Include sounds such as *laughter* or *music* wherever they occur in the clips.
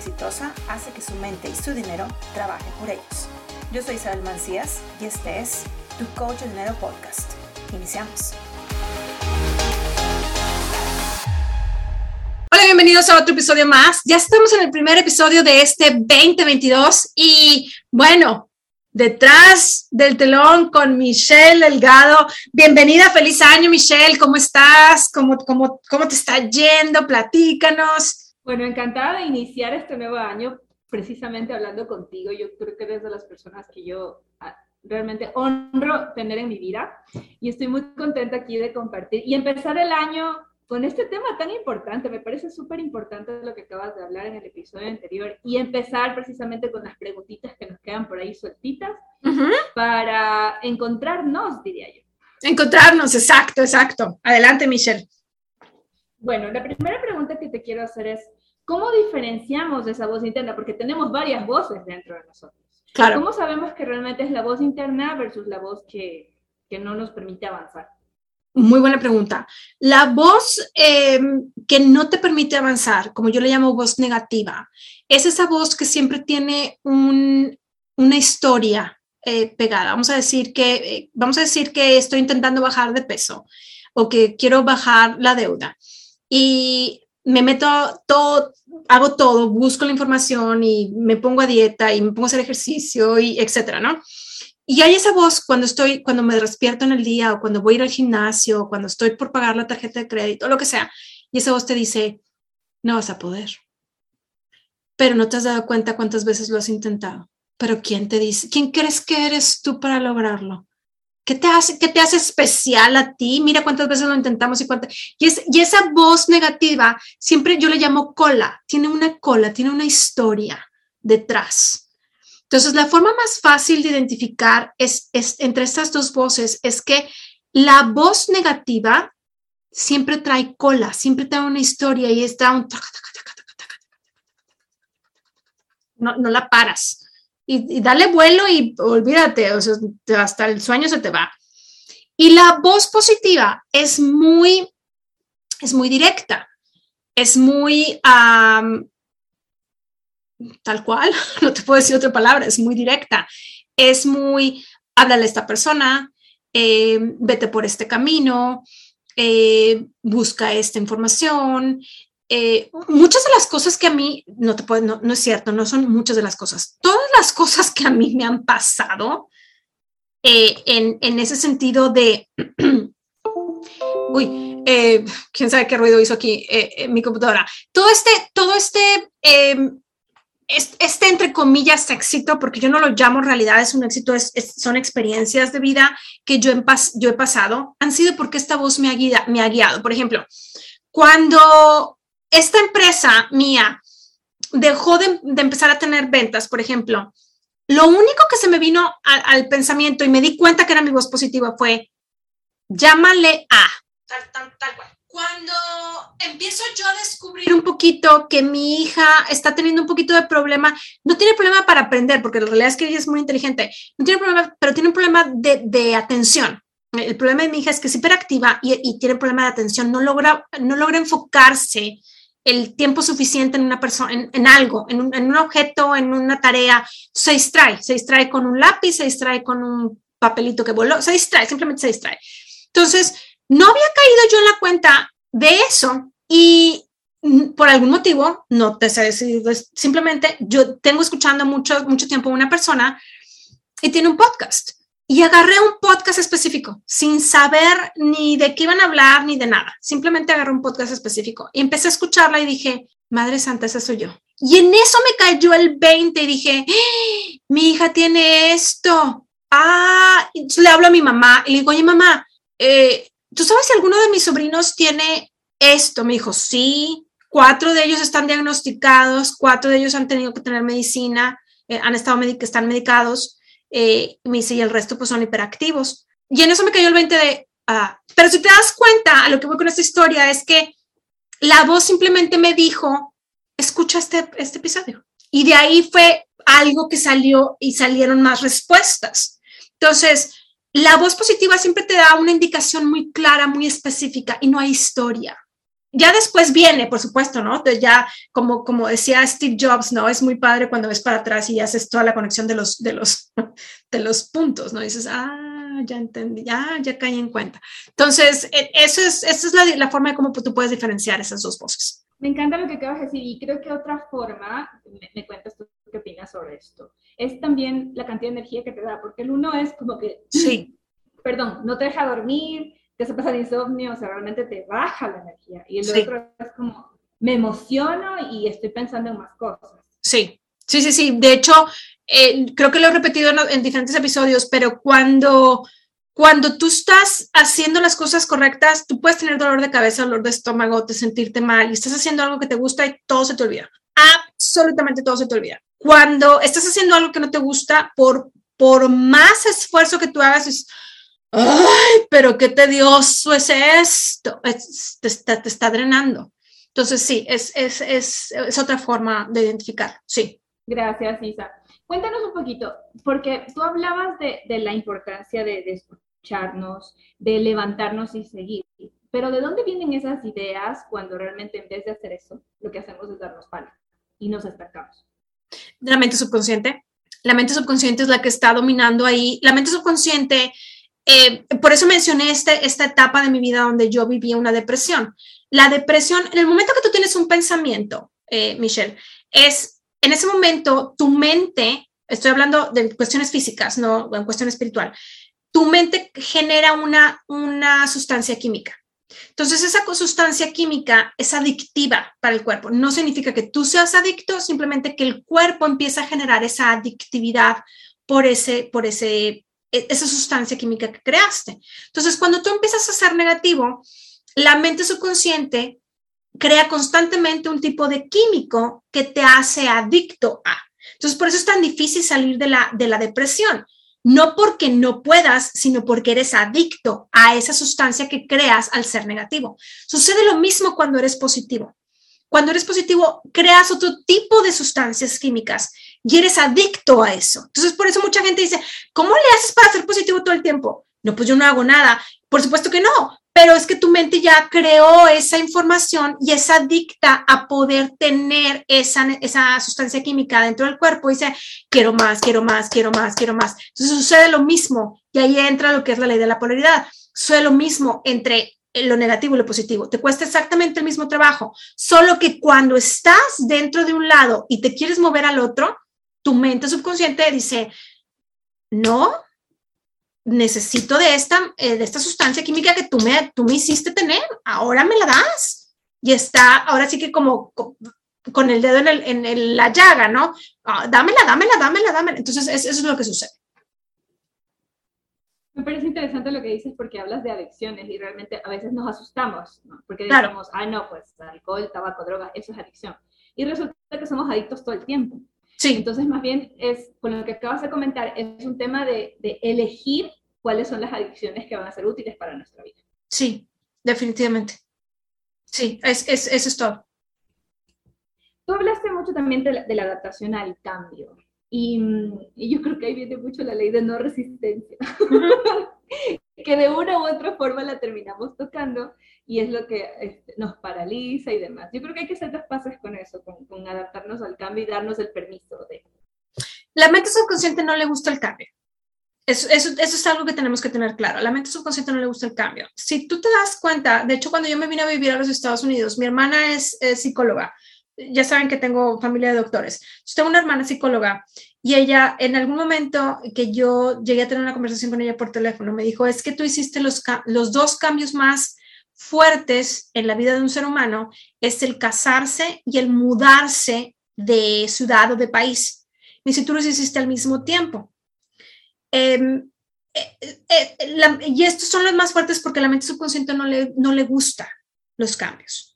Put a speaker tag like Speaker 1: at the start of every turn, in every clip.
Speaker 1: exitosa hace que su mente y su dinero trabajen por ellos. Yo soy Isabel Mancías y este es Tu Coach de Dinero Podcast. Iniciamos.
Speaker 2: Hola, bienvenidos a otro episodio más. Ya estamos en el primer episodio de este 2022 y bueno, detrás del telón con Michelle Delgado. Bienvenida, feliz año Michelle, ¿cómo estás? ¿Cómo, cómo, cómo te está yendo? Platícanos.
Speaker 3: Bueno, encantada de iniciar este nuevo año precisamente hablando contigo. Yo creo que eres de las personas que yo ah, realmente honro tener en mi vida y estoy muy contenta aquí de compartir y empezar el año con este tema tan importante. Me parece súper importante lo que acabas de hablar en el episodio anterior y empezar precisamente con las preguntitas que nos quedan por ahí sueltitas para encontrarnos, diría yo.
Speaker 2: Encontrarnos, exacto, exacto. Adelante, Michelle.
Speaker 3: Bueno, la primera pregunta que te quiero hacer es, ¿cómo diferenciamos esa voz interna? Porque tenemos varias voces dentro de nosotros.
Speaker 2: Claro.
Speaker 3: ¿Cómo sabemos que realmente es la voz interna versus la voz que, que no nos permite avanzar?
Speaker 2: Muy buena pregunta. La voz eh, que no te permite avanzar, como yo le llamo voz negativa, es esa voz que siempre tiene un, una historia eh, pegada. Vamos a decir que eh, vamos a decir que estoy intentando bajar de peso o que quiero bajar la deuda y me meto todo, hago todo, busco la información y me pongo a dieta y me pongo a hacer ejercicio y etcétera, ¿no? Y hay esa voz cuando estoy, cuando me despierto en el día o cuando voy al gimnasio o cuando estoy por pagar la tarjeta de crédito o lo que sea. Y esa voz te dice, no vas a poder. Pero no te has dado cuenta cuántas veces lo has intentado. Pero ¿quién te dice? ¿Quién crees que eres tú para lograrlo? ¿Qué te hace, qué te hace especial a ti? Mira cuántas veces lo intentamos y cuántas. Y, es, y esa voz negativa, siempre yo le llamo cola. Tiene una cola, tiene una historia detrás. Entonces, la forma más fácil de identificar es, es, entre estas dos voces es que la voz negativa siempre trae cola, siempre trae una historia y está un... No, no la paras. Y, dale vuelo y olvídate, o sea, hasta el sueño se te va. Y la voz positiva es muy, es muy directa, es muy, tal cual, *laughs* no te puedo decir otra palabra, es muy directa, es muy, háblale a esta persona, eh, vete por este camino, eh, busca esta información. Eh, muchas de las cosas que a mí, no, te puedo, no, no, es cierto, no son muchas de las cosas, todas las cosas que a mí me han pasado en, en, ese sentido de, *clears throat* uy, quién sabe qué ruido hizo aquí mi computadora, todo este, todo este este, entre comillas, éxito, porque yo no lo llamo realidad, es un éxito, es, es, son experiencias de vida que yo, yo he pasado, han sido porque esta voz me ha, guiado, me ha guiado. Por ejemplo, cuando esta empresa mía dejó de, de, empezar a tener ventas, por ejemplo, lo único que se me vino al, al pensamiento y me di cuenta que era mi voz positiva fue, llámale a, tal, tal, tal cual. Cuando empiezo yo a descubrir un poquito que mi hija está teniendo un poquito de problema, no tiene problema para aprender, porque la realidad es que ella es muy inteligente, no tiene problema, pero tiene un problema de, de atención. El problema de mi hija es que es hiperactiva y, y tiene problema de atención, no logra, no logra enfocarse el tiempo suficiente en una persona, en, algo, en un, en un, objeto, en una tarea, se distrae, se distrae con un lápiz, se distrae con un papelito que voló, se distrae, simplemente se distrae. Entonces, no había caído yo en la cuenta de eso y por algún motivo, no te sé decir, simplemente yo tengo escuchando mucho, mucho tiempo a una persona y tiene un podcast y agarré un podcast específico sin saber ni de qué iban a hablar ni de nada. Simplemente agarré un podcast específico y empecé a escucharla y dije, Madre Santa, esa soy yo. Y en eso me cayó el 20 y dije, ¡Ah! mi hija tiene esto. Ah, le hablo a mi mamá y le digo, oye mamá, eh, ¿tú sabes si alguno de mis sobrinos tiene esto? Me dijo, sí, cuatro de ellos están diagnosticados, cuatro de ellos han tenido que tener medicina, eh, han estado medic están medicados, eh, me dice, y el resto pues son hiperactivos. Y en eso me cayó el 20 de, ah, pero si te das cuenta, a lo que voy con esta historia es que la voz simplemente me dijo, escucha este, este episodio. Y de ahí fue algo que salió y salieron más respuestas. Entonces, la voz positiva siempre te da una indicación muy clara, muy específica y no hay historia. Ya después viene, por supuesto, ¿no? Entonces ya, como, como decía Steve Jobs, ¿no? Es muy padre cuando ves para atrás y haces toda la conexión de los, de los, *laughs* de los puntos, ¿no? dices, ah, ya entendí, ya, ya caí en cuenta. Entonces, e, eso es, esa es la, la forma de cómo tú puedes diferenciar esas dos voces.
Speaker 3: Me encanta lo que acabas de decir y creo que otra forma, me, me cuentas tú qué opinas sobre esto, es también la cantidad de energía que te da, porque el uno es como que,
Speaker 2: sí. *clears throat*
Speaker 3: perdón, no te deja dormir, te se pasa el insomnio, o sea, realmente te baja la energía. Y el otro es como, me emociono y estoy pensando en más cosas.
Speaker 2: Sí, sí, sí, sí. De hecho, eh, creo que lo he repetido en, en, diferentes episodios, pero cuando, cuando tú estás haciendo las cosas correctas, tú puedes tener dolor de cabeza, dolor de estómago, te sentirte mal y estás haciendo algo que te gusta y todo se te olvida. Absolutamente todo se te olvida. Cuando estás haciendo algo que no te gusta, por, por más esfuerzo que tú hagas, es, ay, pero qué tedioso es esto, te, está, te, está, drenando. Entonces, sí, es, es, es, es otra forma de identificar, sí.
Speaker 3: Gracias, Isa. Cuéntanos un poquito, porque tú hablabas de, de la importancia de, de, escucharnos, de levantarnos y seguir, pero ¿de dónde vienen esas ideas cuando realmente en vez de hacer eso, lo que hacemos es darnos palo y nos estancamos?
Speaker 2: De la mente subconsciente. La mente subconsciente es la que está dominando ahí. La mente subconsciente eh, por eso mencioné este, esta etapa de mi vida donde yo vivía una depresión. La depresión, en el momento que tú tienes un pensamiento, eh, Michelle, es en ese momento tu mente, estoy hablando de cuestiones físicas, no en cuestión espiritual, tu mente genera una, una sustancia química. Entonces, esa sustancia química es adictiva para el cuerpo. No significa que tú seas adicto, simplemente que el cuerpo empieza a generar esa adictividad por ese, por ese esa sustancia química que creaste. Entonces, cuando tú empiezas a ser negativo, la mente subconsciente crea constantemente un tipo de químico que te hace adicto a. Entonces, por eso es tan difícil salir de la, de la depresión. No porque no puedas, sino porque eres adicto a esa sustancia que creas al ser negativo. Sucede lo mismo cuando eres positivo. Cuando eres positivo, creas otro tipo de sustancias químicas y eres adicto a eso. Entonces, por eso mucha gente dice, ¿cómo le haces para ser positivo todo el tiempo? No, pues yo no hago nada. Por supuesto que no, pero es que tu mente ya creó esa información y es adicta a poder tener esa, esa sustancia química dentro del cuerpo y dice, quiero más, quiero más, quiero más, quiero más. Entonces sucede lo mismo y ahí entra lo que es la ley de la polaridad. Sucede lo mismo entre lo negativo y lo positivo. Te cuesta exactamente el mismo trabajo, solo que cuando estás dentro de un lado y te quieres mover al otro, tu mente subconsciente dice, no, necesito de esta, eh, de esta sustancia química que tú me, tú me hiciste tener, ahora me la das. Y está, ahora sí que como con, el dedo en la llaga, ¿no? Ah, dámela, dámela, dámela, dámela. Entonces, eso es lo que sucede.
Speaker 3: Me parece interesante lo que dices porque hablas de adicciones y realmente a veces nos asustamos, ¿no? porque decimos, ah, no, pues alcohol, tabaco, droga, eso es adicción. Y resulta que somos adictos todo el tiempo.
Speaker 2: Sí.
Speaker 3: Entonces, más bien, es, con lo que acabas de comentar, es un tema de, de elegir cuáles son las adicciones que van a ser útiles para nuestra vida.
Speaker 2: Sí, definitivamente. Sí, es, es, eso es todo.
Speaker 3: Tú hablaste mucho también de la, de la adaptación al cambio. Y, y, yo creo que ahí viene mucho la ley de no resistencia, *laughs* que de una u otra forma la terminamos tocando y es lo que este, nos paraliza y demás. Yo creo que hay que hacer dos pasos con eso, con, con, adaptarnos al cambio y darnos el permiso de...
Speaker 2: La mente subconsciente no le gusta el cambio. Eso, eso, eso, es algo que tenemos que tener claro. La mente subconsciente no le gusta el cambio. Si tú te das cuenta, de hecho, cuando yo me vine a vivir a los Estados Unidos, mi hermana es, es psicóloga ya saben que tengo familia de doctores. Yo tengo una hermana psicóloga y ella, en algún momento que yo llegué a tener una conversación con ella por teléfono, me dijo, es que tú hiciste los, los dos cambios más fuertes en la vida de un ser humano, es el casarse y el mudarse de ciudad o de país. Ni si tú los hiciste al mismo tiempo. Eh, eh, eh, la, y estos son los más fuertes porque la mente subconsciente no le, no le gusta los cambios.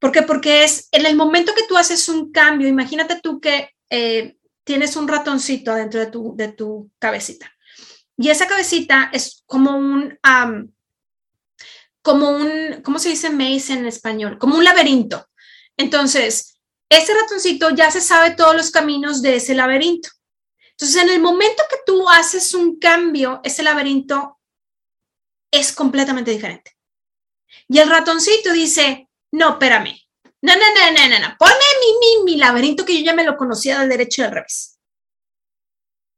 Speaker 2: ¿Por qué? Porque es en el momento que tú haces un cambio, imagínate tú que eh, tienes un ratoncito dentro de tu, de tu cabecita. Y esa cabecita es como un, como un, ¿cómo se dice maze en español? Como un laberinto. Entonces, ese ratoncito ya se sabe todos los caminos de ese laberinto. Entonces, en el momento que tú haces un cambio, ese laberinto es completamente diferente. Y el ratoncito dice, no, espérame, no, no, no, no, no, no, ponme mi, mi, mi laberinto que yo ya me lo conocía del derecho y del revés.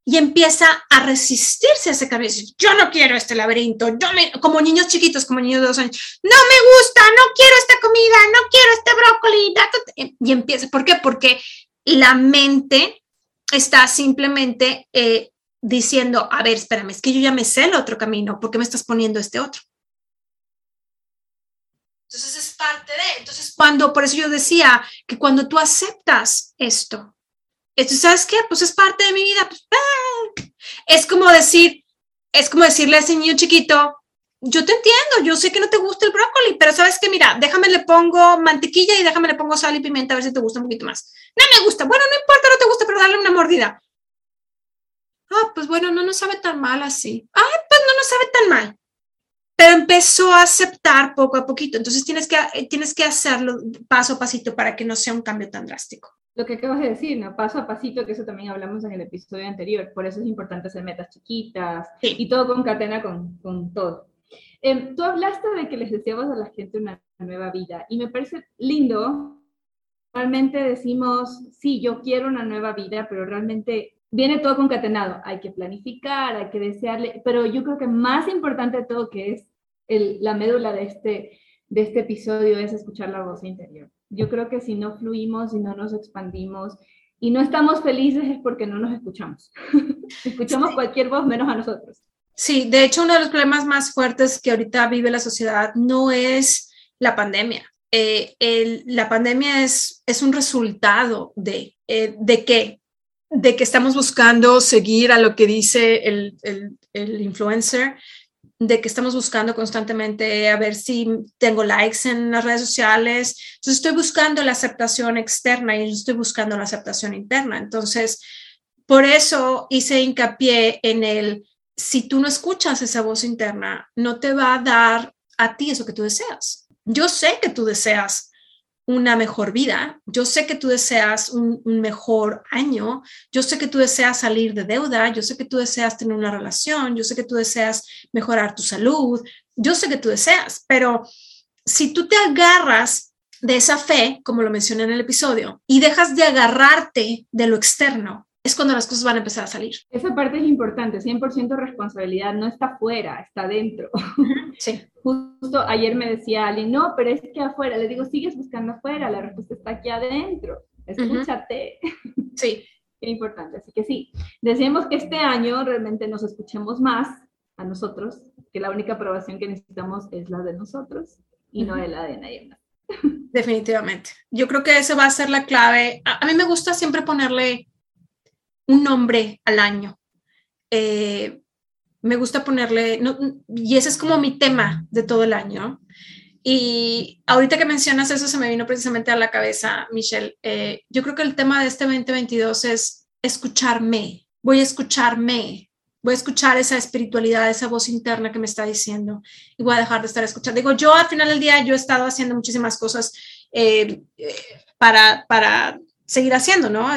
Speaker 2: Y empieza a resistirse a ese cambio. Yo no quiero este laberinto, yo me, como niños chiquitos, como niños de dos años, no me gusta, no quiero esta comida, no quiero este brócoli. Y empieza, ¿por qué? Porque la mente está simplemente eh, diciendo, a ver, espérame, es que yo ya me sé el otro camino, ¿por qué me estás poniendo este otro? Entonces es parte de, entonces cuando, por eso yo decía que cuando tú aceptas esto, esto ¿sabes qué? Pues es parte de mi vida, pues, ¡ah! es como decir, es como decirle a ese niño chiquito, yo te entiendo, yo sé que no te gusta el brócoli, pero sabes que mira, déjame le pongo mantequilla y déjame le pongo sal y pimienta a ver si te gusta un poquito más. No me gusta, bueno, no importa, no te gusta, pero dale una mordida. Ah, pues bueno, no nos sabe tan mal así. Ah, pues no nos sabe tan mal. Pero empezó a aceptar poco a poquito. Entonces tienes que, eh, tienes que hacerlo paso a pasito para que no sea un cambio tan drástico.
Speaker 3: Lo que acabas de decir, ¿no? paso a pasito, que eso también hablamos en el episodio anterior. Por eso es importante hacer metas chiquitas y todo concatena con, con todo. Em, tú hablaste de que les deseabas a la gente una nueva vida y me parece lindo. Realmente decimos, sí, yo quiero una nueva vida, pero realmente viene todo concatenado. Hay que planificar, hay que desearle, pero yo creo que más importante de todo, que es el, la médula de este, de este episodio, es escuchar la voz interior. Yo creo que si no fluimos y no nos expandimos y no estamos felices es porque no nos escuchamos. *laughs* escuchamos cualquier voz menos a nosotros.
Speaker 2: Sí, de hecho, uno de los problemas más fuertes que ahorita vive la sociedad no es la pandemia. Eh, la pandemia es, es un resultado de, eh, de qué? De que estamos buscando seguir a lo que dice el, el, el influencer, de que estamos buscando constantemente a ver si tengo likes en las redes sociales. Entonces estoy buscando la aceptación externa y estoy buscando la aceptación interna. Entonces, por eso hice hincapié en el si tú no escuchas esa voz interna, no te va a dar a ti eso que tú deseas. Yo sé que tú deseas una mejor vida, yo sé que tú deseas un, mejor año, yo sé que tú deseas salir de deuda, yo sé que tú deseas tener una relación, yo sé que tú deseas mejorar tu salud, yo sé que tú deseas, pero si tú te agarras de esa fe, como lo mencioné en el episodio, y dejas de agarrarte de lo externo, es cuando las cosas van a empezar a salir.
Speaker 3: Esa parte es importante, 100% responsabilidad, no está afuera, está dentro.
Speaker 2: Sí.
Speaker 3: Justo ayer me decía alguien, no, pero es que afuera, le digo, sigues buscando afuera, la respuesta está aquí adentro, escúchate.
Speaker 2: Sí. *laughs*
Speaker 3: Qué importante, así que sí, decimos que este año realmente nos escuchemos más a nosotros, que la única aprobación que necesitamos es la de nosotros y no la de nadie más.
Speaker 2: Definitivamente. Yo creo que esa va a ser la clave. a mí me gusta siempre ponerle un nombre al año. Eh, me gusta ponerle, y ese es como mi tema de todo el año. Y ahorita que mencionas eso, se me vino precisamente a la cabeza, Michelle. Eh, yo creo que el tema de este 2022 es escucharme. Voy a escucharme. Voy a escuchar esa espiritualidad, esa voz interna que me está diciendo y voy a dejar de estar escuchando. Digo, yo al final del día, yo he estado haciendo muchísimas cosas eh, para, para seguir haciendo, ¿no?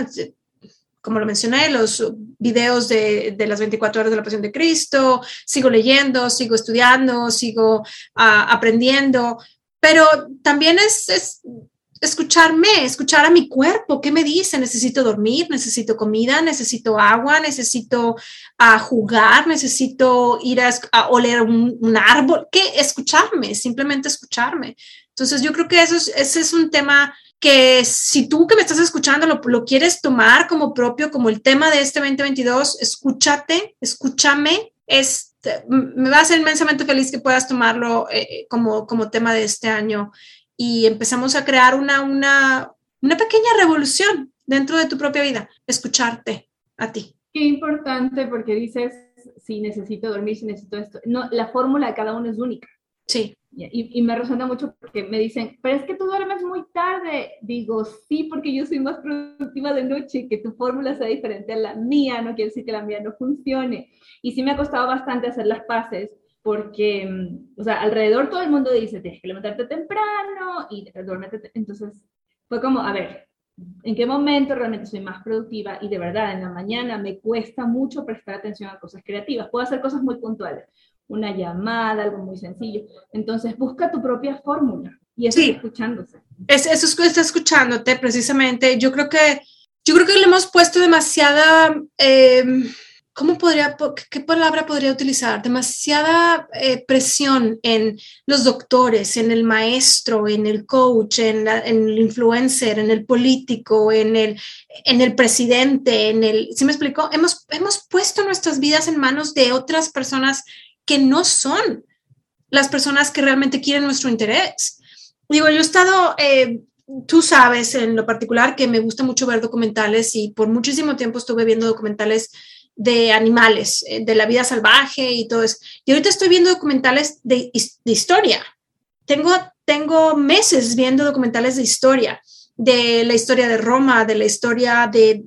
Speaker 2: Como lo mencioné, los videos de, las 24 horas de la pasión de Cristo, sigo leyendo, sigo estudiando, sigo ah, aprendiendo, pero también es, escucharme, escuchar a mi cuerpo, ¿qué me dice? Necesito dormir, necesito comida, necesito agua, necesito ah, jugar, necesito ir a, oler un, árbol, ¿qué? Escucharme, simplemente escucharme. Entonces yo creo que eso ese es un tema que si tú que me estás escuchando lo, lo, quieres tomar como propio, como el tema de este 2022, escúchate, escúchame, este, me va a hacer inmensamente feliz que puedas tomarlo eh, como, como tema de este año y empezamos a crear una, una, una pequeña revolución dentro de tu propia vida, escucharte a ti.
Speaker 3: Qué importante porque dices, si necesito dormir, si necesito esto. No, la fórmula de cada uno es única.
Speaker 2: Sí.
Speaker 3: Y, me resuena mucho porque me dicen, pero es que tú duermes muy tarde. Digo, sí, porque yo soy más productiva de noche, que tu fórmula sea diferente a la mía, no quiere decir que la mía no funcione. Y sí me ha costado bastante hacer las paces porque, mm, o sea, alrededor todo el mundo dice, tienes que levantarte temprano y duérmete. Entonces, fue como, a ver, ¿en qué momento realmente soy más productiva? Y de verdad, en la mañana me cuesta mucho prestar atención a cosas creativas. Puedo hacer cosas muy puntuales una llamada, algo muy sencillo. Entonces, busca tu propia fórmula y eso sí. escuchándose.
Speaker 2: Es, eso es, está escuchándote precisamente. Yo creo que, yo creo que le hemos puesto demasiada... Eh, ¿cómo podría, qué palabra podría utilizar? Demasiada eh, presión en los doctores, en el maestro, en el coach, en, el influencer, en el político, en el, en el presidente, en el, ¿sí me explico? Hemos, hemos puesto nuestras vidas en manos de otras personas que no son las personas que realmente quieren nuestro interés. Digo, yo he estado... Eh, tú sabes en lo particular que me gusta mucho ver documentales y por muchísimo tiempo estuve viendo documentales de animales, eh, de la vida salvaje y todo eso. Y ahorita estoy viendo documentales de, historia. Tengo, tengo meses viendo documentales de historia, de la historia de Roma, de la historia de,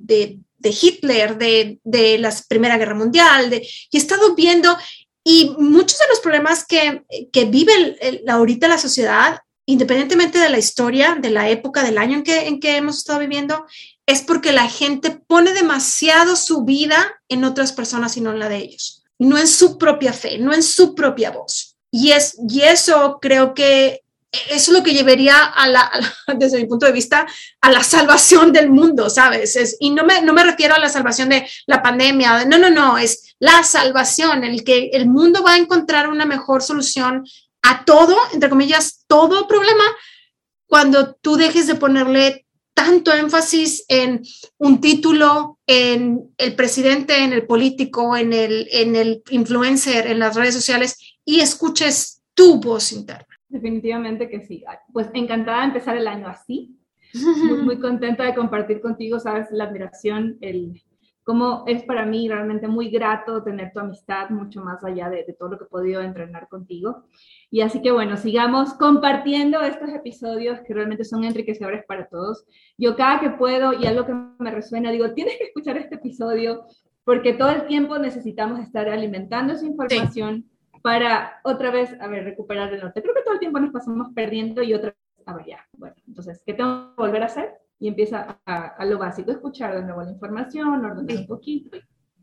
Speaker 2: Hitler, de, de, la Primera Guerra Mundial, de, y he estado viendo, y muchos de los problemas que, que vive ahorita la sociedad, independientemente de la historia, de la época, del año en que, en que hemos estado viviendo, es porque la gente pone demasiado su vida en otras personas y no en la de ellos, no en su propia fe, no en su propia voz. Y, es, y eso creo que eso es lo que llevaría a la, *laughs* desde mi punto de vista, a la salvación del mundo, ¿sabes? Es, y no me, no me refiero a la salvación de la pandemia, no, no, no, es la salvación, el que el mundo va a encontrar una mejor solución a todo, entre comillas, todo problema, cuando tú dejes de ponerle tanto énfasis en un título, en el presidente, en el político, en el, en el influencer, en las redes sociales y escuches tu voz interna.
Speaker 3: Definitivamente que sí. Pues encantada de empezar el año así. Muy, *laughs* muy contenta de compartir contigo, sabes, la admiración, el, cómo es para mí realmente muy grato tener tu amistad mucho más allá de, todo lo que he podido entrenar contigo. Y así que bueno, sigamos compartiendo estos episodios que realmente son enriquecedores para todos. Yo cada que puedo y algo que me resuena, digo, tienes que escuchar este episodio porque todo el tiempo necesitamos estar alimentando esa información para otra vez, a ver, recuperar el norte. Creo que todo el tiempo nos pasamos perdiendo y otra vez, a ver, ya, bueno, entonces, ¿qué tengo que volver a hacer? y empieza a, lo básico, escuchar de nuevo la información, ordenar un poquito, y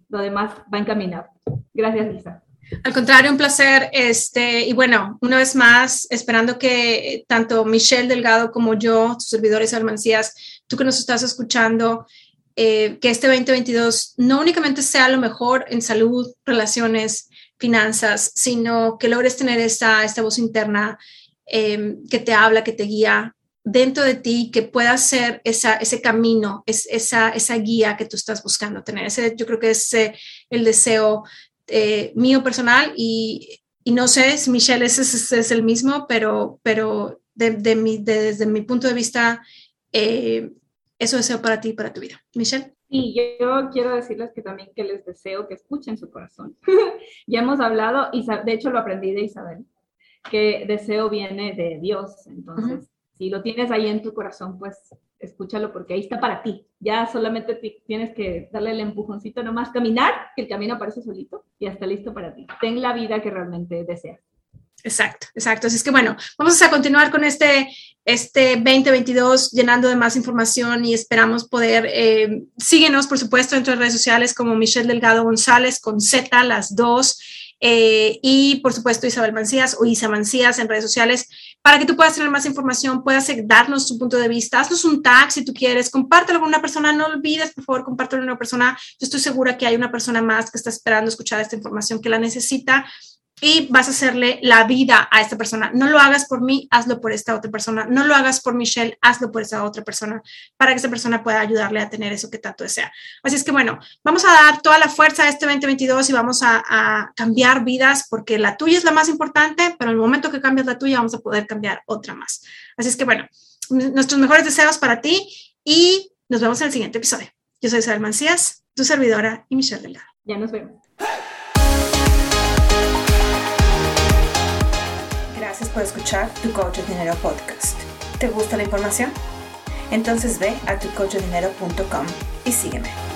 Speaker 3: lo demás va encaminado. Gracias, Lisa.
Speaker 2: Al contrario, un placer. Este, y bueno, una vez más, esperando que tanto Michelle Delgado como yo, tus servidores Almancías, tú que nos estás escuchando, eh, que este 2022 no únicamente sea lo mejor en salud, relaciones, finanzas, sino que logres tener esta, esta voz interna eh, que te habla, que te guía, dentro de ti que pueda ser esa, ese camino, es, esa, esa guía que tú estás buscando tener. Ese, yo creo que es el deseo eh, mío personal y, y, no sé si Michelle es el mismo, pero, pero mi, desde mi punto de vista, eh, eso deseo para ti y para tu vida. Michelle.
Speaker 3: Sí, yo, quiero decirles que también que les deseo que escuchen su corazón. *laughs* ya hemos hablado, y de hecho lo aprendí de Isabel, que deseo viene de Dios, entonces si lo tienes ahí en tu corazón, pues escúchalo porque ahí está para ti. Ya solamente tienes que darle el empujoncito nomás, caminar, que el camino aparece solito y ya está listo para ti. Ten la vida que realmente deseas.
Speaker 2: Exacto, exacto. Así es que bueno, vamos a continuar con este, este 2022 llenando de más información y esperamos poder, eh, síguenos por supuesto en nuestras redes sociales como Michelle Delgado González con Z, las dos. Eh, y por supuesto Isabel Mancías o Isa Mancías en redes sociales para que tú puedas tener más información, puedas darnos tu punto de vista, haznos un tag si tú quieres, compártelo con una persona, no olvides por favor compártelo con una persona, yo estoy segura que hay una persona más que está esperando escuchar esta información que la necesita y vas a hacerle la vida a esta persona. No lo hagas por mí, hazlo por esta otra persona. No lo hagas por Michelle, hazlo por esa otra persona, para que esa persona pueda ayudarle a tener eso que tanto desea. Así es que bueno, vamos a dar toda la fuerza a este 2022 y vamos a, a cambiar vidas, porque la tuya es la más importante, pero en el momento que cambias la tuya, vamos a poder cambiar otra más. Así es que bueno, nuestros mejores deseos para ti y nos vemos en el siguiente episodio. Yo soy Isabel Mancías, tu servidora y Michelle Delgado.
Speaker 3: Ya nos vemos.
Speaker 1: Gracias por escuchar Tu Coach de Dinero Podcast. ¿Te gusta la información? Entonces ve a tucoachdinero.com y sígueme.